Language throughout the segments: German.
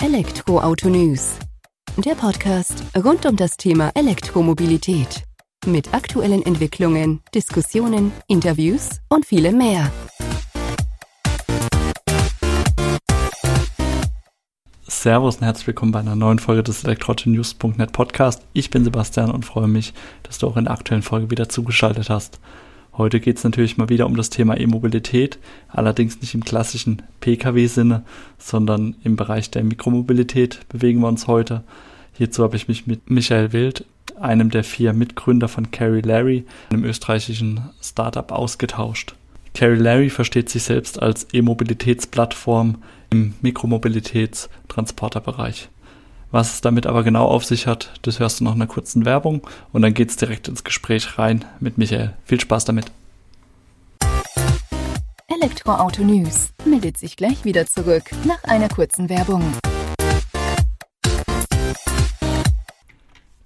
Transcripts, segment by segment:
Elektroauto News. Der Podcast rund um das Thema Elektromobilität. Mit aktuellen Entwicklungen, Diskussionen, Interviews und vielem mehr. Servus und herzlich willkommen bei einer neuen Folge des elektroautonews.net Podcast. Ich bin Sebastian und freue mich, dass du auch in der aktuellen Folge wieder zugeschaltet hast. Heute geht es natürlich mal wieder um das Thema E-Mobilität, allerdings nicht im klassischen Pkw-Sinne, sondern im Bereich der Mikromobilität bewegen wir uns heute. Hierzu habe ich mich mit Michael Wild, einem der vier Mitgründer von Carry Larry, einem österreichischen Startup, ausgetauscht. Carry Larry versteht sich selbst als E-Mobilitätsplattform im Mikromobilitätstransporterbereich. Was es damit aber genau auf sich hat, das hörst du nach einer kurzen Werbung und dann geht's direkt ins Gespräch rein mit Michael. Viel Spaß damit. Elektroauto News meldet sich gleich wieder zurück nach einer kurzen Werbung.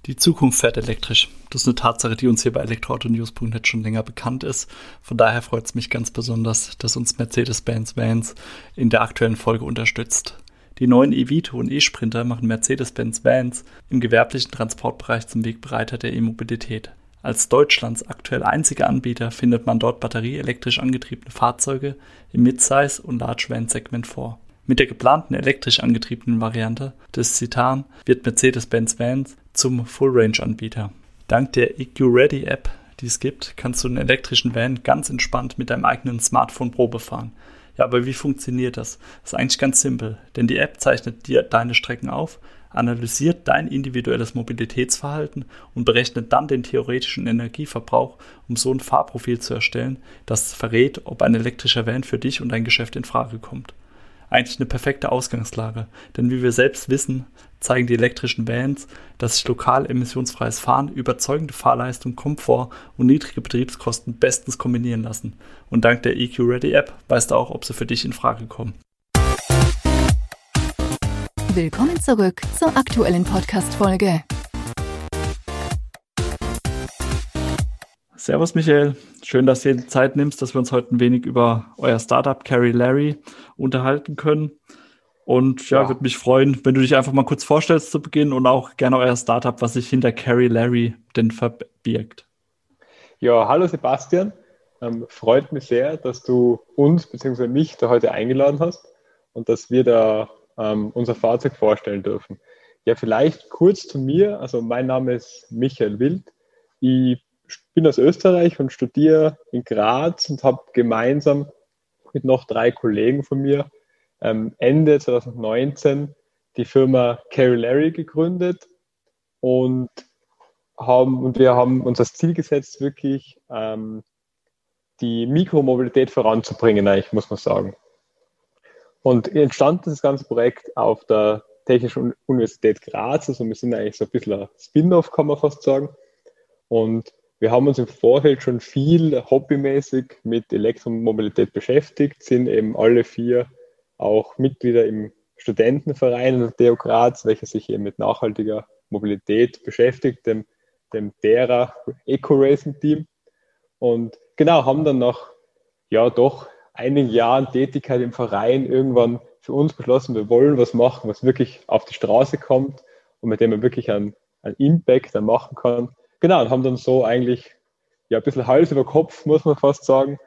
Die Zukunft fährt elektrisch. Das ist eine Tatsache, die uns hier bei elektroautonews.net schon länger bekannt ist. Von daher freut es mich ganz besonders, dass uns Mercedes-Benz Vans in der aktuellen Folge unterstützt. Die neuen E-Vito und E-Sprinter machen Mercedes-Benz Vans im gewerblichen Transportbereich zum Wegbereiter der E-Mobilität. Als Deutschlands aktuell einziger Anbieter findet man dort batterieelektrisch angetriebene Fahrzeuge im Midsize- und Large-Van-Segment vor. Mit der geplanten elektrisch angetriebenen Variante des Citan wird Mercedes-Benz Vans zum Full-Range-Anbieter. Dank der EQ Ready App, die es gibt, kannst du einen elektrischen Van ganz entspannt mit deinem eigenen Smartphone Probe fahren. Ja, aber wie funktioniert das? Das ist eigentlich ganz simpel, denn die App zeichnet dir deine Strecken auf, analysiert dein individuelles Mobilitätsverhalten und berechnet dann den theoretischen Energieverbrauch, um so ein Fahrprofil zu erstellen, das verrät, ob ein elektrischer Van für dich und dein Geschäft in Frage kommt eigentlich eine perfekte Ausgangslage. Denn wie wir selbst wissen, zeigen die elektrischen Vans, dass sich lokal emissionsfreies Fahren, überzeugende Fahrleistung, Komfort und niedrige Betriebskosten bestens kombinieren lassen. Und dank der EQ Ready App weißt du auch, ob sie für dich in Frage kommen. Willkommen zurück zur aktuellen Podcast-Folge. Servus Michael, schön, dass du dir Zeit nimmst, dass wir uns heute ein wenig über euer Startup Carry Larry unterhalten können. Und ja, ja. würde mich freuen, wenn du dich einfach mal kurz vorstellst zu Beginn und auch gerne euer Startup, was sich hinter Carry Larry denn verbirgt. Ja, hallo Sebastian. Ähm, freut mich sehr, dass du uns bzw. mich da heute eingeladen hast und dass wir da ähm, unser Fahrzeug vorstellen dürfen. Ja, vielleicht kurz zu mir. Also mein Name ist Michael Wild. Ich bin aus Österreich und studiere in Graz und habe gemeinsam mit noch drei Kollegen von mir ähm, Ende 2019 die Firma Carry Larry gegründet und haben und wir haben uns das Ziel gesetzt, wirklich ähm, die Mikromobilität voranzubringen, eigentlich muss man sagen. Und entstanden ist das ganze Projekt auf der Technischen Universität Graz, also wir sind eigentlich so ein bisschen ein Spin-off, kann man fast sagen. Und wir haben uns im Vorfeld schon viel hobbymäßig mit Elektromobilität beschäftigt, sind eben alle vier auch Mitglieder im Studentenverein der TU Graz, welcher sich eben mit nachhaltiger Mobilität beschäftigt, dem, dem DERA Eco Racing Team. Und genau, haben dann nach ja doch einigen Jahren Tätigkeit im Verein irgendwann für uns beschlossen, wir wollen was machen, was wirklich auf die Straße kommt und mit dem man wirklich einen, einen Impact dann machen kann genau, und haben dann so eigentlich ja, ein bisschen Hals über Kopf, muss man fast sagen,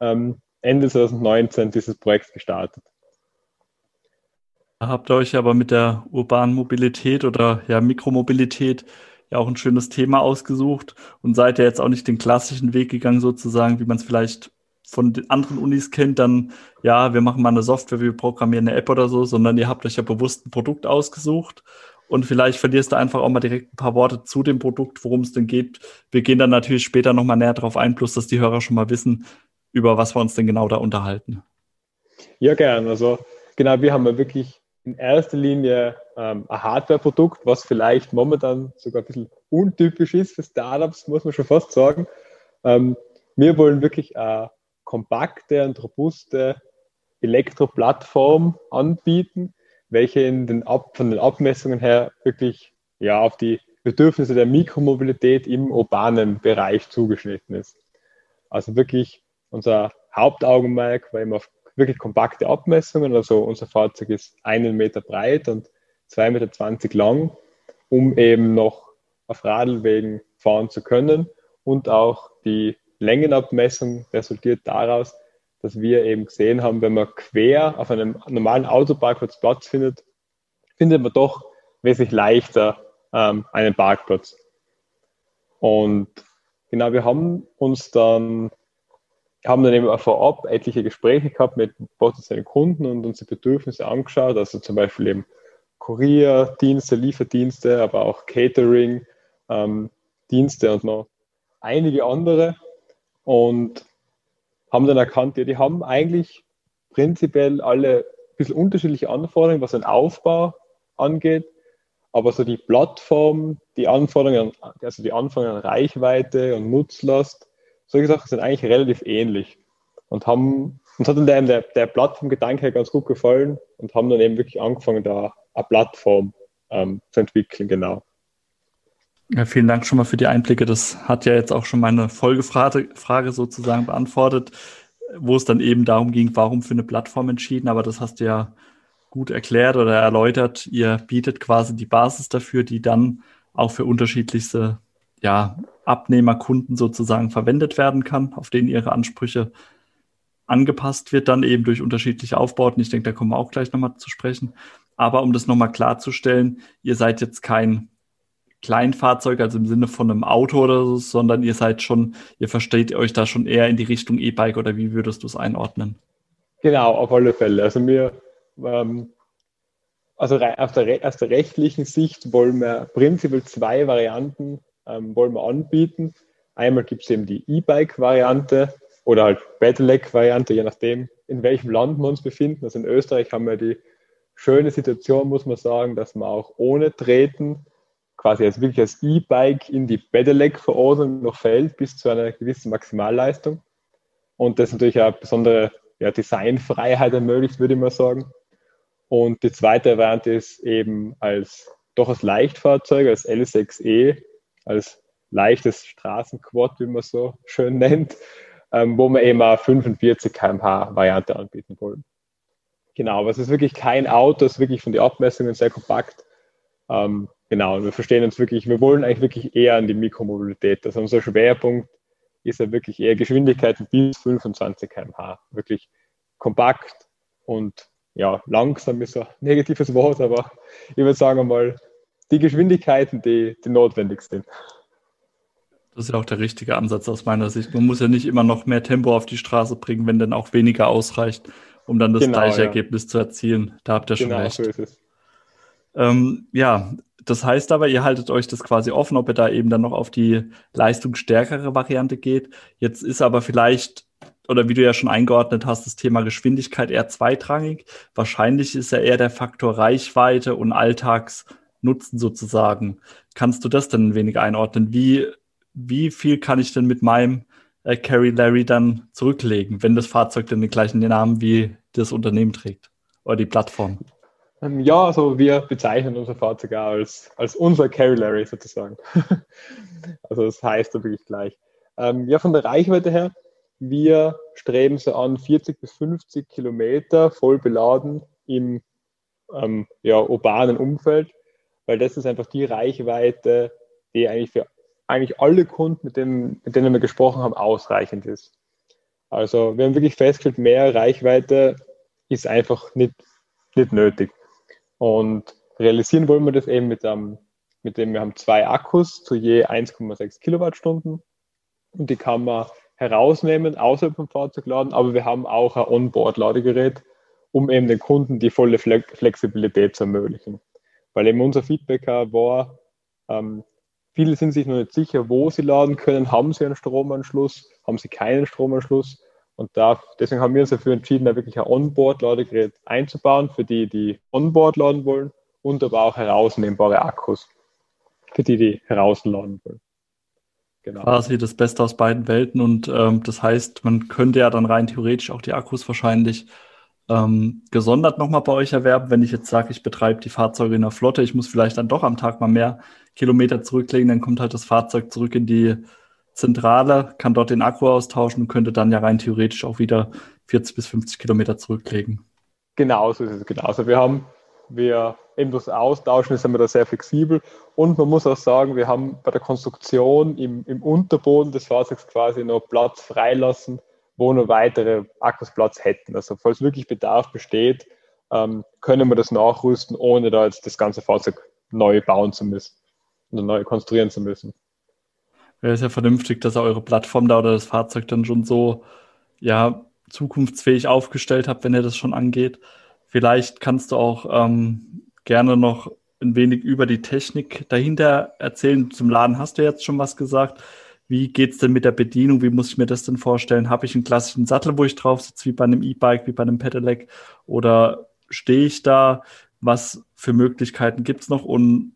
ähm, Ende 2019 dieses Projekt gestartet. Habt ihr euch aber mit der urbanen Mobilität oder ja, Mikromobilität ja auch ein schönes Thema ausgesucht und seid ja jetzt auch nicht den klassischen Weg gegangen, sozusagen, wie man es vielleicht von den anderen Unis kennt, dann, ja, wir machen mal eine Software, wir programmieren eine App oder so, sondern ihr habt euch ja bewusst ein Produkt ausgesucht und vielleicht verlierst du einfach auch mal direkt ein paar Worte zu dem Produkt, worum es denn geht. Wir gehen dann natürlich später nochmal näher darauf ein, plus dass die Hörer schon mal wissen, über was wir uns denn genau da unterhalten. Ja, gern. Also genau, wir haben ja wirklich in erster Linie ähm, ein Hardware-Produkt, was vielleicht momentan sogar ein bisschen untypisch ist für Startups, muss man schon fast sagen. Ähm, wir wollen wirklich eine kompakte und robuste Elektroplattform anbieten, welche in den Ab von den Abmessungen her wirklich ja, auf die Bedürfnisse der Mikromobilität im urbanen Bereich zugeschnitten ist. Also wirklich unser Hauptaugenmerk war immer auf wirklich kompakte Abmessungen. Also unser Fahrzeug ist einen Meter breit und 2,20 Meter lang, um eben noch auf Radlwegen fahren zu können. Und auch die Längenabmessung resultiert daraus, dass wir eben gesehen haben, wenn man quer auf einem normalen Autoparkplatz Platz findet, findet man doch wesentlich leichter ähm, einen Parkplatz. Und genau, wir haben uns dann, haben dann eben auch vorab etliche Gespräche gehabt mit potenziellen Kunden und unsere Bedürfnisse angeschaut, also zum Beispiel eben Kurierdienste, Lieferdienste, aber auch Catering, ähm, und noch einige andere und haben dann erkannt, ja, die haben eigentlich prinzipiell alle ein bisschen unterschiedliche Anforderungen, was den Aufbau angeht, aber so die Plattform, die Anforderungen, also die Anforderungen an Reichweite und Nutzlast, solche Sachen sind eigentlich relativ ähnlich und haben uns hat dann der, der, der Plattformgedanke ganz gut gefallen und haben dann eben wirklich angefangen, da eine Plattform ähm, zu entwickeln, genau. Ja, vielen Dank schon mal für die Einblicke. Das hat ja jetzt auch schon meine Folgefrage Frage sozusagen beantwortet, wo es dann eben darum ging, warum für eine Plattform entschieden. Aber das hast du ja gut erklärt oder erläutert. Ihr bietet quasi die Basis dafür, die dann auch für unterschiedlichste ja, Abnehmerkunden sozusagen verwendet werden kann, auf denen ihre Ansprüche angepasst wird, dann eben durch unterschiedliche Aufbauten. Ich denke, da kommen wir auch gleich nochmal zu sprechen. Aber um das nochmal klarzustellen, ihr seid jetzt kein Kleinfahrzeug, also im Sinne von einem Auto oder so, sondern ihr seid schon, ihr versteht euch da schon eher in die Richtung E-Bike oder wie würdest du es einordnen? Genau, auf alle Fälle. Also wir, ähm, also aus der, aus der rechtlichen Sicht wollen wir prinzipiell zwei Varianten ähm, wollen wir anbieten. Einmal gibt es eben die E-Bike-Variante oder halt Pedelec-Variante, je nachdem, in welchem Land wir uns befinden. Also in Österreich haben wir die schöne Situation, muss man sagen, dass man auch ohne Treten quasi als wirklich als E-Bike in die Pedelec-Verordnung noch fällt, bis zu einer gewissen Maximalleistung. Und das natürlich auch besondere ja, Designfreiheit ermöglicht, würde ich mal sagen. Und die zweite Variante ist eben als doch als Leichtfahrzeug, als L6E, als leichtes Straßenquad, wie man so schön nennt, ähm, wo wir eben eine 45 km/h Variante anbieten wollen. Genau, aber es ist wirklich kein Auto, es ist wirklich von den Abmessungen sehr kompakt. Ähm, genau, und wir verstehen uns wirklich, wir wollen eigentlich wirklich eher an die Mikromobilität. Also unser Schwerpunkt ist ja wirklich eher Geschwindigkeiten bis 25 km/h. Wirklich kompakt und ja, langsam ist ein negatives Wort, aber ich würde sagen mal, die Geschwindigkeiten, die, die notwendig sind. Das ist ja auch der richtige Ansatz aus meiner Sicht. Man muss ja nicht immer noch mehr Tempo auf die Straße bringen, wenn dann auch weniger ausreicht um dann das genau, gleiche ja. Ergebnis zu erzielen. Da habt ihr schon genau, recht. So ist es. Ähm, ja, das heißt aber, ihr haltet euch das quasi offen, ob ihr da eben dann noch auf die leistungsstärkere Variante geht. Jetzt ist aber vielleicht, oder wie du ja schon eingeordnet hast, das Thema Geschwindigkeit eher zweitrangig. Wahrscheinlich ist ja eher der Faktor Reichweite und Alltagsnutzen sozusagen. Kannst du das denn ein wenig einordnen? Wie, wie viel kann ich denn mit meinem äh, Carrie Larry dann zurücklegen, wenn das Fahrzeug dann den gleichen Namen wie das Unternehmen trägt oder die Plattform? Ähm, ja, also wir bezeichnen unser Fahrzeug als, als unser Larry sozusagen. also das heißt da wirklich gleich. Ähm, ja, von der Reichweite her, wir streben so an 40 bis 50 Kilometer voll beladen im ähm, ja, urbanen Umfeld, weil das ist einfach die Reichweite, die eigentlich für eigentlich alle Kunden, mit denen, mit denen wir gesprochen haben, ausreichend ist. Also wir haben wirklich festgestellt, mehr Reichweite ist einfach nicht, nicht nötig. Und realisieren wollen wir das eben mit, einem, mit dem, wir haben zwei Akkus zu je 1,6 Kilowattstunden und die kann man herausnehmen, außerhalb vom Fahrzeug laden, aber wir haben auch ein Onboard-Ladegerät, um eben den Kunden die volle Flexibilität zu ermöglichen. Weil eben unser Feedback war, ähm, Viele sind sich noch nicht sicher, wo sie laden können. Haben sie einen Stromanschluss? Haben sie keinen Stromanschluss? Und da, deswegen haben wir uns dafür entschieden, da wirklich ein Onboard-Ladegerät einzubauen, für die, die Onboard laden wollen und aber auch herausnehmbare Akkus, für die, die herausladen wollen. Genau. Quasi das Beste aus beiden Welten und ähm, das heißt, man könnte ja dann rein theoretisch auch die Akkus wahrscheinlich ähm, gesondert nochmal bei euch erwerben, wenn ich jetzt sage, ich betreibe die Fahrzeuge in der Flotte, ich muss vielleicht dann doch am Tag mal mehr Kilometer zurücklegen, dann kommt halt das Fahrzeug zurück in die Zentrale, kann dort den Akku austauschen und könnte dann ja rein theoretisch auch wieder 40 bis 50 Kilometer zurücklegen. Genauso ist es, genauso. Wir haben, wir eben das Austauschen, sind wir da sehr flexibel und man muss auch sagen, wir haben bei der Konstruktion im, im Unterboden des Fahrzeugs quasi noch Platz freilassen, wo noch weitere Akkus Platz hätten. Also falls wirklich Bedarf besteht, ähm, können wir das nachrüsten, ohne da jetzt das ganze Fahrzeug neu bauen zu müssen oder neu konstruieren zu müssen. Wäre es ja vernünftig, dass ihr eure Plattform da oder das Fahrzeug dann schon so ja, zukunftsfähig aufgestellt habt, wenn ihr das schon angeht. Vielleicht kannst du auch ähm, gerne noch ein wenig über die Technik dahinter erzählen. Zum Laden hast du jetzt schon was gesagt. Wie geht es denn mit der Bedienung? Wie muss ich mir das denn vorstellen? Habe ich einen klassischen Sattel, wo ich drauf sitze, wie bei einem E-Bike, wie bei einem Pedelec? Oder stehe ich da? Was für Möglichkeiten gibt es noch? Und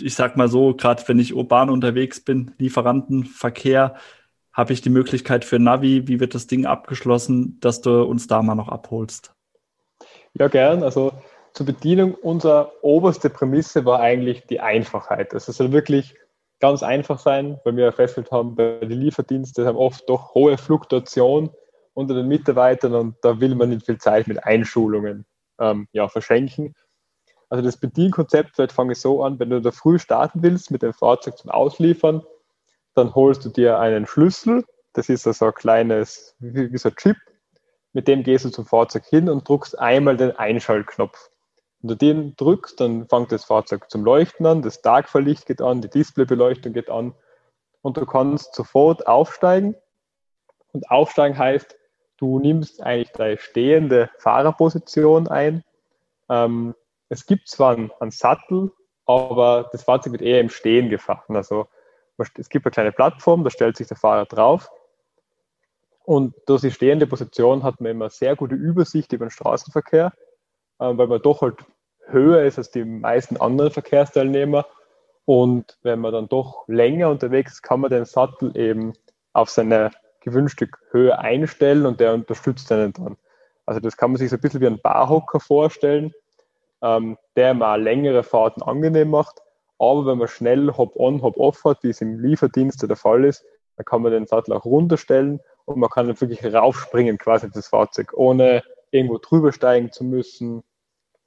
ich sag mal so, gerade wenn ich urban unterwegs bin, Lieferantenverkehr, habe ich die Möglichkeit für Navi, wie wird das Ding abgeschlossen, dass du uns da mal noch abholst? Ja, gern. Also zur Bedienung, unsere oberste Prämisse war eigentlich die Einfachheit. Also es soll wirklich ganz einfach sein, weil wir festgestellt haben, bei den Lieferdiensten haben oft doch hohe Fluktuation unter den Mitarbeitern und da will man nicht viel Zeit mit Einschulungen ähm, ja, verschenken. Also das Bedienkonzept, vielleicht fange ich so an, wenn du da früh starten willst mit dem Fahrzeug zum Ausliefern, dann holst du dir einen Schlüssel, das ist also ein kleines, wie, wie so ein Chip, mit dem gehst du zum Fahrzeug hin und drückst einmal den Einschaltknopf. Wenn du den drückst, dann fängt das Fahrzeug zum Leuchten an, das Tagverlicht geht an, die Displaybeleuchtung geht an und du kannst sofort aufsteigen. Und aufsteigen heißt, du nimmst eigentlich deine stehende Fahrerposition ein. Ähm, es gibt zwar einen, einen, Sattel, aber das Fahrzeug wird eher im Stehen gefahren. Also es gibt eine kleine Plattform, da stellt sich der Fahrer drauf. Und durch die stehende Position hat man immer sehr gute Übersicht über den Straßenverkehr, äh, weil man doch halt höher ist als die meisten anderen Verkehrsteilnehmer. Und wenn man dann doch länger unterwegs ist, kann man den Sattel eben auf seine gewünschte Höhe einstellen und der unterstützt einen dann. Also das kann man sich so ein bisschen wie ein Barhocker vorstellen, ähm, der mal längere Fahrten angenehm macht. Aber wenn man schnell Hop-on, Hop-off hat, wie es im Lieferdienst der Fall ist, dann kann man den Sattel auch runterstellen und man kann dann wirklich raufspringen quasi das Fahrzeug, ohne irgendwo drüber steigen zu müssen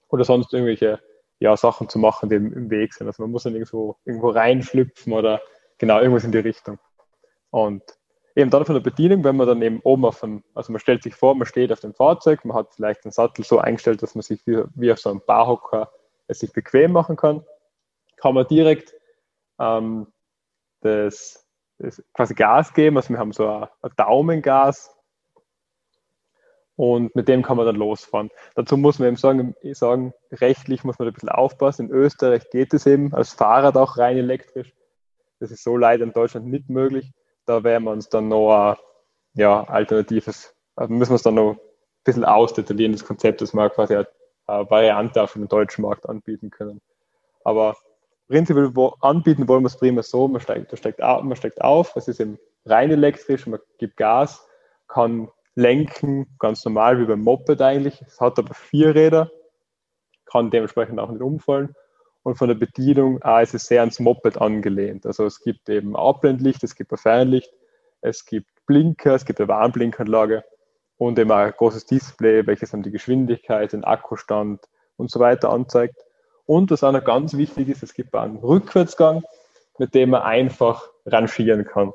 oder sonst irgendwelche ja, Sachen zu machen, die im, Weg sind. Also man muss dann irgendwo, irgendwo reinschlüpfen oder genau irgendwas in die Richtung. Und eben dann von der Bedienung, wenn man dann eben oben auf dem, also man stellt sich vor, man steht auf dem Fahrzeug, man hat vielleicht den Sattel so eingestellt, dass man sich wie, wie auf so einem Barhocker es sich bequem machen kann, kann man direkt ähm, das, das, quasi Gas geben. Also wir haben so ein, Daumengas und mit dem kann man dann losfahren. Dazu muss man eben sagen, sagen, rechtlich muss man ein bisschen aufpassen. In Österreich geht es eben als Fahrrad auch rein elektrisch. Das ist so leider in Deutschland nicht möglich da werden wir uns dann noch ein ja, alternatives, also müssen wir uns dann noch ein bisschen ausdetaillieren, das Konzept, dass wir quasi eine, Variante auf den deutschen Markt anbieten können. Aber prinzipiell anbieten wollen wir es prima so, man steigt, auf, man steigt auf, es ist eben rein elektrisch, man gibt Gas, kann lenken, ganz normal wie beim Moped eigentlich. Es hat aber vier Räder, kann dementsprechend auch nicht umfallen und von der Bedienung ah, ist es sehr ans Moped angelehnt. Also es gibt eben Abblendlicht, es gibt ein Fernlicht, es gibt Blinker, es gibt eine Warnblinkanlage und eben ein großes Display, welches dann die Geschwindigkeit, den Akkustand und so weiter anzeigt. Und was auch noch ganz wichtig ist, es gibt einen Rückwärtsgang, mit dem man einfach rangieren kann.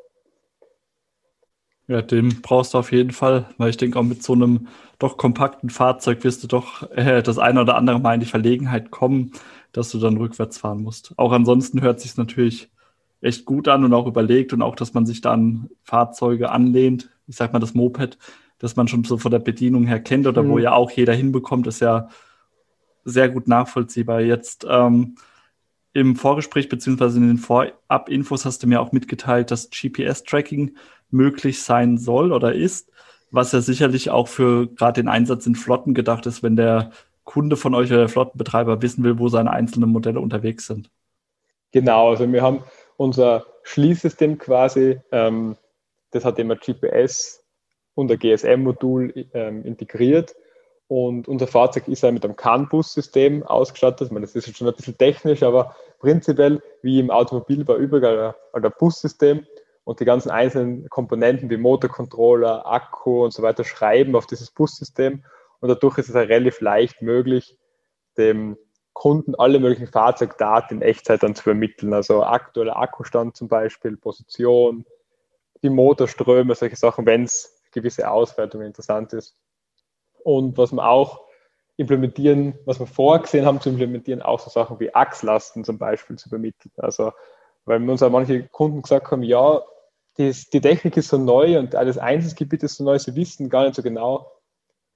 Ja, den brauchst du auf jeden Fall, weil ich denke, auch mit so einem doch kompakten Fahrzeug wirst du doch äh, das eine oder andere Mal in die Verlegenheit kommen, dass du dann rückwärts fahren musst. Auch ansonsten hört sich natürlich echt gut an und auch überlegt und auch, dass man sich da an Fahrzeuge anlehnt. Ich sag mal, das Moped, dass man schon so von der Bedienung her kennt oder mhm. wo ja auch jeder hinbekommt, ist ja sehr gut nachvollziehbar. Jetzt ähm, im Vorgespräch beziehungsweise in den Vorab-Infos hast du mir auch mitgeteilt, dass GPS-Tracking möglich sein soll oder ist, was ja sicherlich auch für gerade den Einsatz in Flotten gedacht ist, wenn der Kunde von euch oder der Flottenbetreiber wissen will, wo seine einzelnen Modelle unterwegs sind. Genau, also wir haben unser Schließsystem quasi, ähm, das hat immer GPS und ein GSM-Modul ähm, integriert. Und unser Fahrzeug ist ja mit einem CAN-Bus-System ausgestattet. Ich meine, das ist jetzt schon ein bisschen technisch, aber prinzipiell wie im Automobil war überall ein, Bussystem. und die ganzen einzelnen Komponenten wie Motorcontroller, Akku und so weiter schreiben auf dieses Bussystem. Und dadurch ist es halt relativ leicht möglich, dem Kunden alle möglichen Fahrzeugdaten in Echtzeit dann zu vermitteln. Also aktueller Akkustand zum Beispiel, Position, die Motorströme, solche Sachen, wenn es gewisse Auswertungen interessant ist. Und was wir auch implementieren, was wir vorgesehen haben zu implementieren, auch so Sachen wie Achslasten zum Beispiel zu vermitteln. Also, weil uns auch manche Kunden gesagt haben, ja, die, die Technik ist so neu und alles Einsatzgebiet ist so neu, sie wissen gar nicht so genau,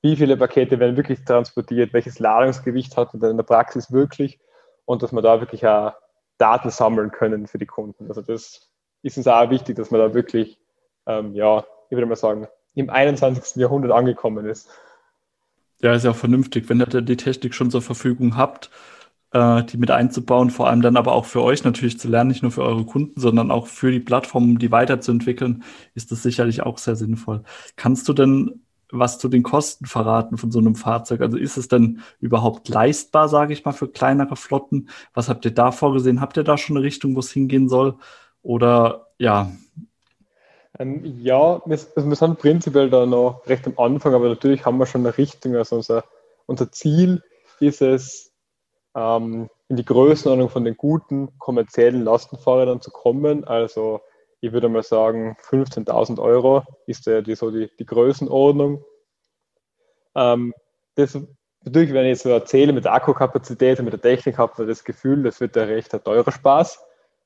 wie viele Pakete werden wirklich transportiert, welches Ladungsgewicht hat man in der Praxis wirklich und dass wir da wirklich auch Daten sammeln können für die Kunden. Also das ist uns auch wichtig, dass man da wirklich, ähm, ja, ich würde mal sagen, im 21. Jahrhundert angekommen ist. Ja, ist ja auch vernünftig, wenn ihr die Technik schon zur Verfügung habt, äh, die mit einzubauen, vor allem dann aber auch für euch natürlich zu lernen, nicht nur für eure Kunden, sondern auch für die Plattform, um die weiterzuentwickeln, ist das sicherlich auch sehr sinnvoll. Kannst du denn was zu den Kosten verraten von so einem Fahrzeug? Also ist es denn überhaupt leistbar, sage ich mal, für kleinere Flotten? Was habt ihr da vorgesehen? Habt ihr da schon eine Richtung, wo es hingehen soll? Oder ja? Ähm, ja, wir, also wir, sind prinzipiell da noch recht am Anfang, aber natürlich haben wir schon eine Richtung. Also unser, unser Ziel ist es, ähm, in die Größenordnung von den guten kommerziellen Lastenfahrrädern zu kommen. Also ich würde mal sagen, 15.000 Euro ist ja die, so die, die Größenordnung. Ähm, das, natürlich, wenn ich jetzt so erzähle mit der Akkukapazität und mit der Technik, habe ich das Gefühl, das wird ein recht teurer Spaß.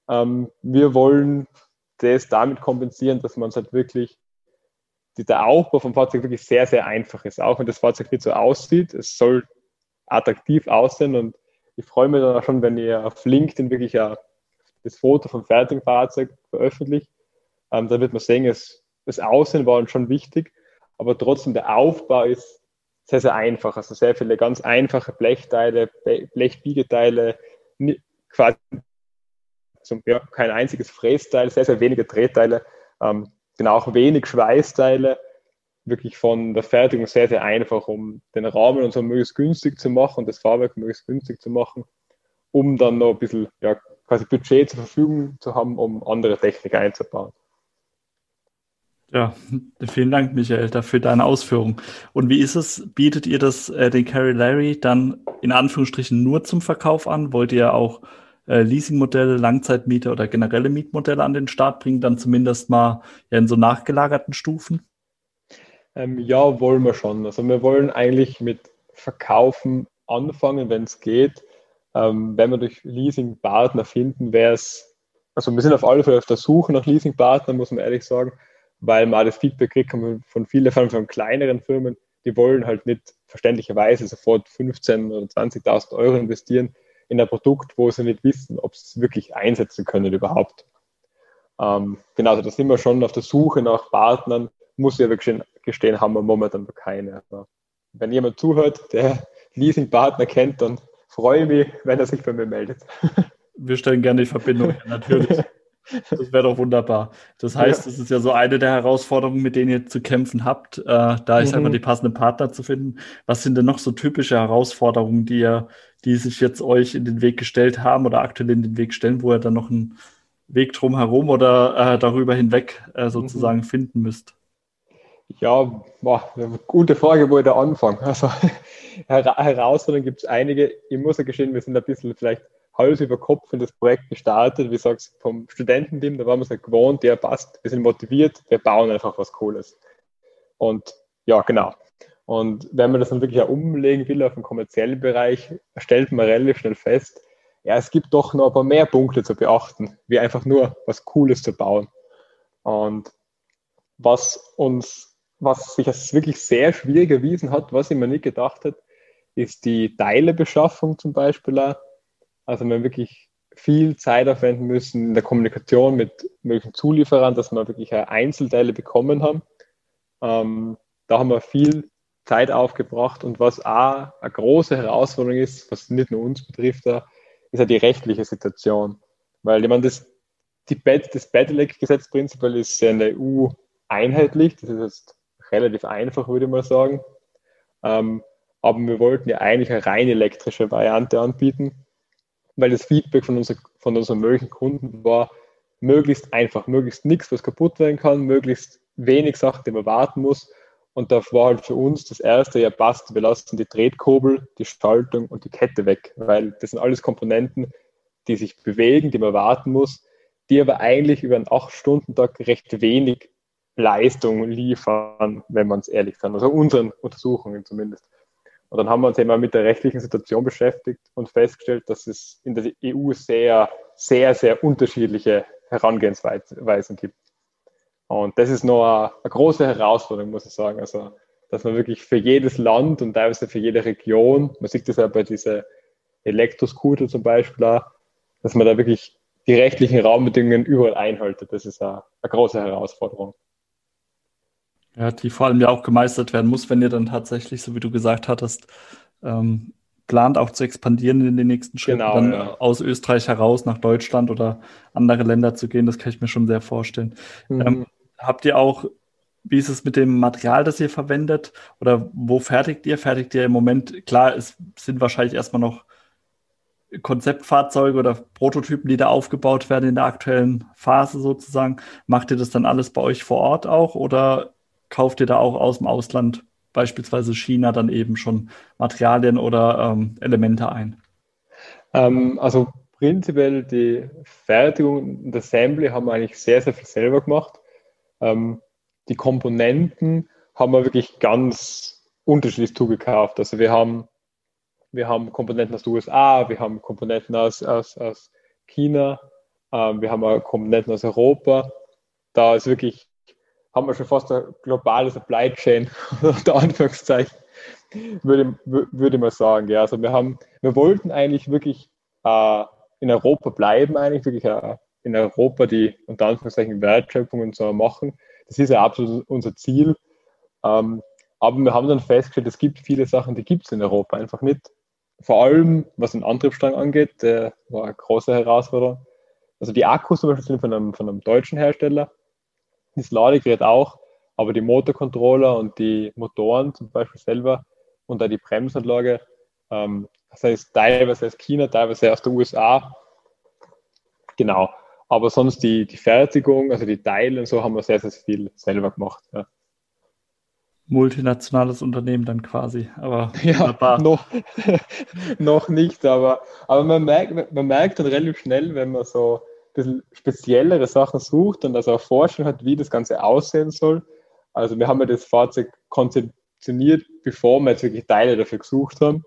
Ähm, wir wollen das damit kompensieren, dass man es halt wirklich, der Aufbau vom Fahrzeug wirklich sehr, sehr einfach ist. Auch wenn das Fahrzeug nicht so aussieht, es soll attraktiv aussehen und ich freue mich dann auch schon, wenn ihr auf LinkedIn wirklich ja das Foto vom fertigen Fahrzeug veröffentlicht. Ähm, da wird man sehen, es, das Aussehen war uns schon wichtig, aber trotzdem der Aufbau ist sehr, sehr einfach. Also sehr viele ganz einfache Blechteile, Blechbiegeteile, quasi zum, ja, kein einziges Frästeil, sehr, sehr wenige Drehteile, ähm, genau auch wenig Schweißteile, wirklich von der Fertigung sehr, sehr einfach, um den Rahmen und so möglichst günstig zu machen das Fahrwerk möglichst günstig zu machen, um dann noch ein bisschen ja, quasi Budget zur Verfügung zu haben, um andere Technik einzubauen. Ja, vielen Dank, Michael, dafür deine Ausführung. Und wie ist es? Bietet ihr das äh, den Carry Larry dann in Anführungsstrichen nur zum Verkauf an? Wollt ihr auch äh, Leasingmodelle, Langzeitmiete oder generelle Mietmodelle an den Start bringen, dann zumindest mal ja, in so nachgelagerten Stufen? Ähm, ja, wollen wir schon. Also wir wollen eigentlich mit Verkaufen anfangen, wenn es geht. Ähm, wenn wir durch Leasingpartner finden, wäre es, also wir sind auf alle Fälle auf der Suche nach Leasingpartnern, muss man ehrlich sagen, weil man das Feedback kriegt von vielen, vor allem von kleineren Firmen, die wollen halt nicht verständlicherweise sofort 15.000 oder 20.000 Euro investieren in ein Produkt, wo sie nicht wissen, ob sie es wirklich einsetzen können überhaupt. Ähm, genau, also da sind wir schon auf der Suche nach Partnern, muss ich aber gestehen, gestehen haben wir momentan noch keine. Aber wenn jemand zuhört, der Leasingpartner kennt, dann freue mich, wenn er sich bei mir meldet. Wir stellen gerne die Verbindung, natürlich. Das wäre doch wunderbar. Das heißt, es ja. ist ja so eine der Herausforderungen, mit denen ihr zu kämpfen habt, äh, da ist mhm. einmal die passenden Partner zu finden. Was sind denn noch so typische Herausforderungen, die ihr, die sich jetzt euch in den Weg gestellt haben oder aktuell in den Weg stellen, wo ihr dann noch einen Weg drumherum oder äh, darüber hinweg äh, sozusagen mhm. finden müsst? Ja, boah, gute Frage, wo ich da anfange. Also Herausforderungen gibt es einige. Ich muss ja gestehen, wir sind ein bisschen vielleicht Hals über Kopf in das Projekt gestartet. Wie sagst vom Studententeam, da waren wir es halt gewohnt, der passt, wir sind motiviert, wir bauen einfach was Cooles. Und ja, genau. Und wenn man das dann wirklich auch umlegen will auf den kommerziellen Bereich, stellt man relativ schnell fest, ja, es gibt doch noch ein paar mehr Punkte zu beachten, wie einfach nur was Cooles zu bauen. Und was uns was sich als wirklich sehr schwierig erwiesen hat, was ich mir nicht gedacht habe, ist die Teilebeschaffung zum Beispiel. Auch. Also wir wirklich viel Zeit aufwenden müssen in der Kommunikation mit möglichen Zulieferern, dass wir wirklich Einzelteile bekommen haben. Ähm, da haben wir viel Zeit aufgebracht und was auch eine große Herausforderung ist, was nicht nur uns betrifft, ist ja die rechtliche Situation. Weil ich meine, das, die das Bedelec-Gesetz prinzipiell ist ja in der EU einheitlich. Das ist jetzt relativ einfach, würde ich mal sagen. Ähm, aber wir wollten ja eigentlich eine rein elektrische Variante anbieten, weil das Feedback von, unser, von unseren möglichen Kunden war, möglichst einfach, möglichst nichts, was kaputt werden kann, möglichst wenig Sachen, die man warten muss. Und da war halt für uns das erste, ja passt, wir lassen die Tretkurbel, die Schaltung und die Kette weg, weil das sind alles Komponenten, die sich bewegen, die man warten muss, die aber eigentlich über einen 8-Stunden-Tag recht wenig Leistung liefern, wenn man es ehrlich kann. Also unseren Untersuchungen zumindest. Und dann haben wir uns eben mit der rechtlichen Situation beschäftigt und festgestellt, dass es in der EU sehr, sehr, sehr unterschiedliche Herangehensweisen gibt. Und das ist noch eine, große Herausforderung, muss ich sagen. Also, dass man wirklich für jedes Land und teilweise für jede Region, man sieht das ja bei diesen Elektroscooter zum Beispiel auch, dass man da wirklich die rechtlichen Rahmenbedingungen überall einhaltet. Das ist eine, eine große Herausforderung. Ja, die vor allem ja auch gemeistert werden muss, wenn ihr dann tatsächlich, so wie du gesagt hattest, ähm, plant auch zu expandieren in den nächsten Schritten, genau, dann ja. aus Österreich heraus nach Deutschland oder andere Länder zu gehen. Das kann ich mir schon sehr vorstellen. Mhm. Ähm, habt ihr auch, wie ist es mit dem Material, das ihr verwendet? Oder wo fertigt ihr? Fertigt ihr im Moment, klar, es sind wahrscheinlich erstmal noch Konzeptfahrzeuge oder Prototypen, die da aufgebaut werden in der aktuellen Phase sozusagen. Macht ihr das dann alles bei euch vor Ort auch oder kauft ihr da auch aus dem Ausland, beispielsweise China, dann eben schon Materialien oder ähm, Elemente ein? Ähm, also prinzipiell die Fertigung und Assembly haben wir eigentlich sehr, sehr viel selber gemacht. Ähm, die Komponenten haben wir wirklich ganz unterschiedlich zugekauft. Also wir haben wir haben Komponenten aus den USA, wir haben Komponenten aus, aus, aus China, ähm, wir haben auch Komponenten aus Europa. Da ist wirklich, haben wir schon fast eine globale Supply Chain, unter Anführungszeichen, würde, würde mal sagen. Ja, also wir haben, wir wollten eigentlich wirklich äh, in Europa bleiben, eigentlich wirklich äh, in Europa die unter Anführungszeichen Wertschöpfung und so machen. Das ist ja absolut unser Ziel. Ähm, aber wir haben dann festgestellt, es gibt viele Sachen, die gibt es in Europa einfach nicht vor allem was den Antriebsstrang angeht, der war eine große Herausforderung. Also die Akkus zum Beispiel sind von einem, von einem deutschen Hersteller, das Ladegerät auch, aber die Motorcontroller und die Motoren zum Beispiel selber und auch die Bremsanlage, ähm, das heißt teilweise aus China, teilweise aus den USA. Genau. Aber sonst die, die Fertigung, also die Teile und so haben wir sehr, sehr viel selber gemacht. Ja multinationales Unternehmen dann quasi. Aber ja, noch, noch nicht, aber, aber man, merkt, man merkt dann relativ schnell, wenn man so bisschen speziellere Sachen sucht und also auch Vorstellung hat, wie das Ganze aussehen soll. Also wir haben ja das Fahrzeug konzeptioniert, bevor wir jetzt wirklich Teile dafür gesucht haben.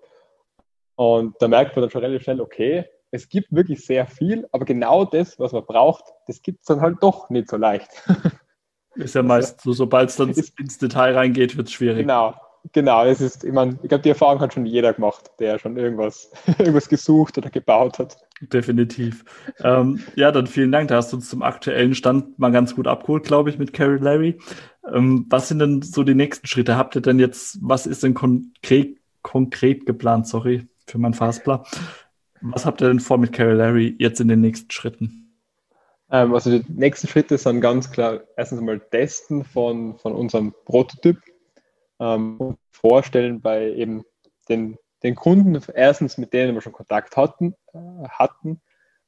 Und da merkt man dann schon relativ schnell, okay, es gibt wirklich sehr viel, aber genau das, was man braucht, das gibt es dann halt doch nicht so leicht. Ist ja meist so, sobald es dann ins Detail reingeht, wird es schwierig. Genau, genau. Es ist, ich meine, ich glaube, die Erfahrung hat schon jeder gemacht, der schon irgendwas, irgendwas gesucht oder gebaut hat. Definitiv. ähm, ja, dann vielen Dank. Da hast du uns zum aktuellen Stand mal ganz gut abgeholt, glaube ich, mit Carrie Larry. Ähm, was sind denn so die nächsten Schritte? Habt ihr denn jetzt, was ist denn konkret, konkret geplant? Sorry für mein Fastplan. Was habt ihr denn vor mit Carrie Larry jetzt in den nächsten Schritten? Ähm, also die nächsten Schritte sind ganz klar erstens einmal Testen von, von unserem Prototyp ähm, und vorstellen bei eben den, den Kunden, erstens mit denen wir schon Kontakt hatten, äh, hatten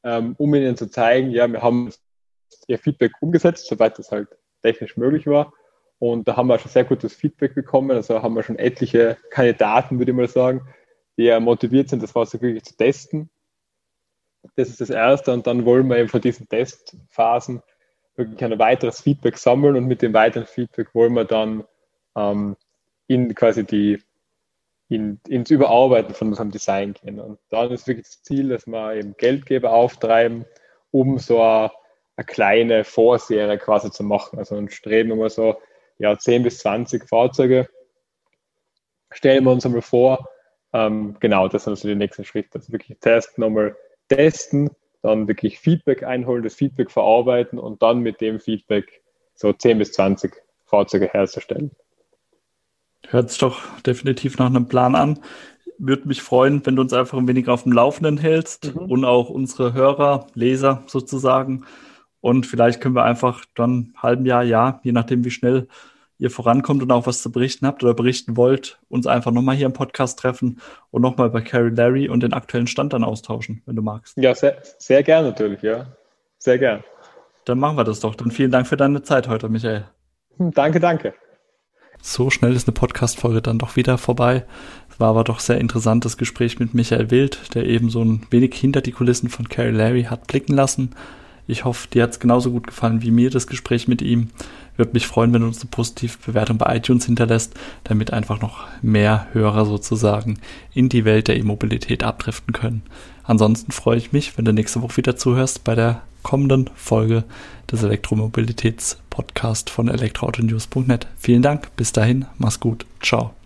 ähm, um ihnen zu zeigen, ja, wir haben ihr Feedback umgesetzt, soweit das halt technisch möglich war. Und da haben wir schon sehr gutes Feedback bekommen. Also haben wir schon etliche Kandidaten, würde ich mal sagen, die ja motiviert sind, das Fahrzeug wirklich zu testen das ist das Erste. Und dann wollen wir eben von diesen Testphasen wirklich ein weiteres Feedback sammeln und mit dem weiteren Feedback wollen wir dann ähm, in quasi die in, ins Überarbeiten von unserem Design gehen. Und dann ist wirklich das Ziel, dass wir eben Geldgeber auftreiben, um so eine, eine kleine Vorserie quasi zu machen. Also und streben wir so ja, 10 bis 20 Fahrzeuge, stellen wir uns einmal vor. Ähm, genau, das sind also die nächsten Schritte. Also wirklich testen nochmal testen, dann wirklich Feedback einholen, das Feedback verarbeiten und dann mit dem Feedback so 10 bis 20 Fahrzeuge herzustellen. Hört sich doch definitiv nach einem Plan an. Würde mich freuen, wenn du uns einfach ein wenig auf dem Laufenden hältst mhm. und auch unsere Hörer, Leser sozusagen. Und vielleicht können wir einfach dann ein halben Jahr, ja, je nachdem, wie schnell ihr vorankommt und auch was zu berichten habt oder berichten wollt, uns einfach nochmal hier im Podcast treffen und nochmal bei Carrie Larry und den aktuellen Stand dann austauschen, wenn du magst. Ja, sehr, sehr gern natürlich, ja. Sehr gern. dann machen wir das doch. Dann vielen Dank für deine Zeit heute, Michael. Danke, danke. So schnell ist eine Podcast-Folge dann doch wieder vorbei. War aber doch sehr interessantes Gespräch mit Michael Wild, der eben so ein wenig hinter die Kulissen von Carrie Larry hat blicken lassen. Ich hoffe, dir hat es genauso gut gefallen wie mir das Gespräch mit ihm. Würde mich freuen, wenn du uns eine positive Bewertung bei iTunes hinterlässt, damit einfach noch mehr Hörer sozusagen in die Welt der E-Mobilität abdriften können. Ansonsten freue ich mich, wenn du nächste Woche wieder zuhörst bei der kommenden Folge des Elektromobilitäts-Podcasts von elektroautonews.net. Vielen Dank, bis dahin, mach's gut, ciao.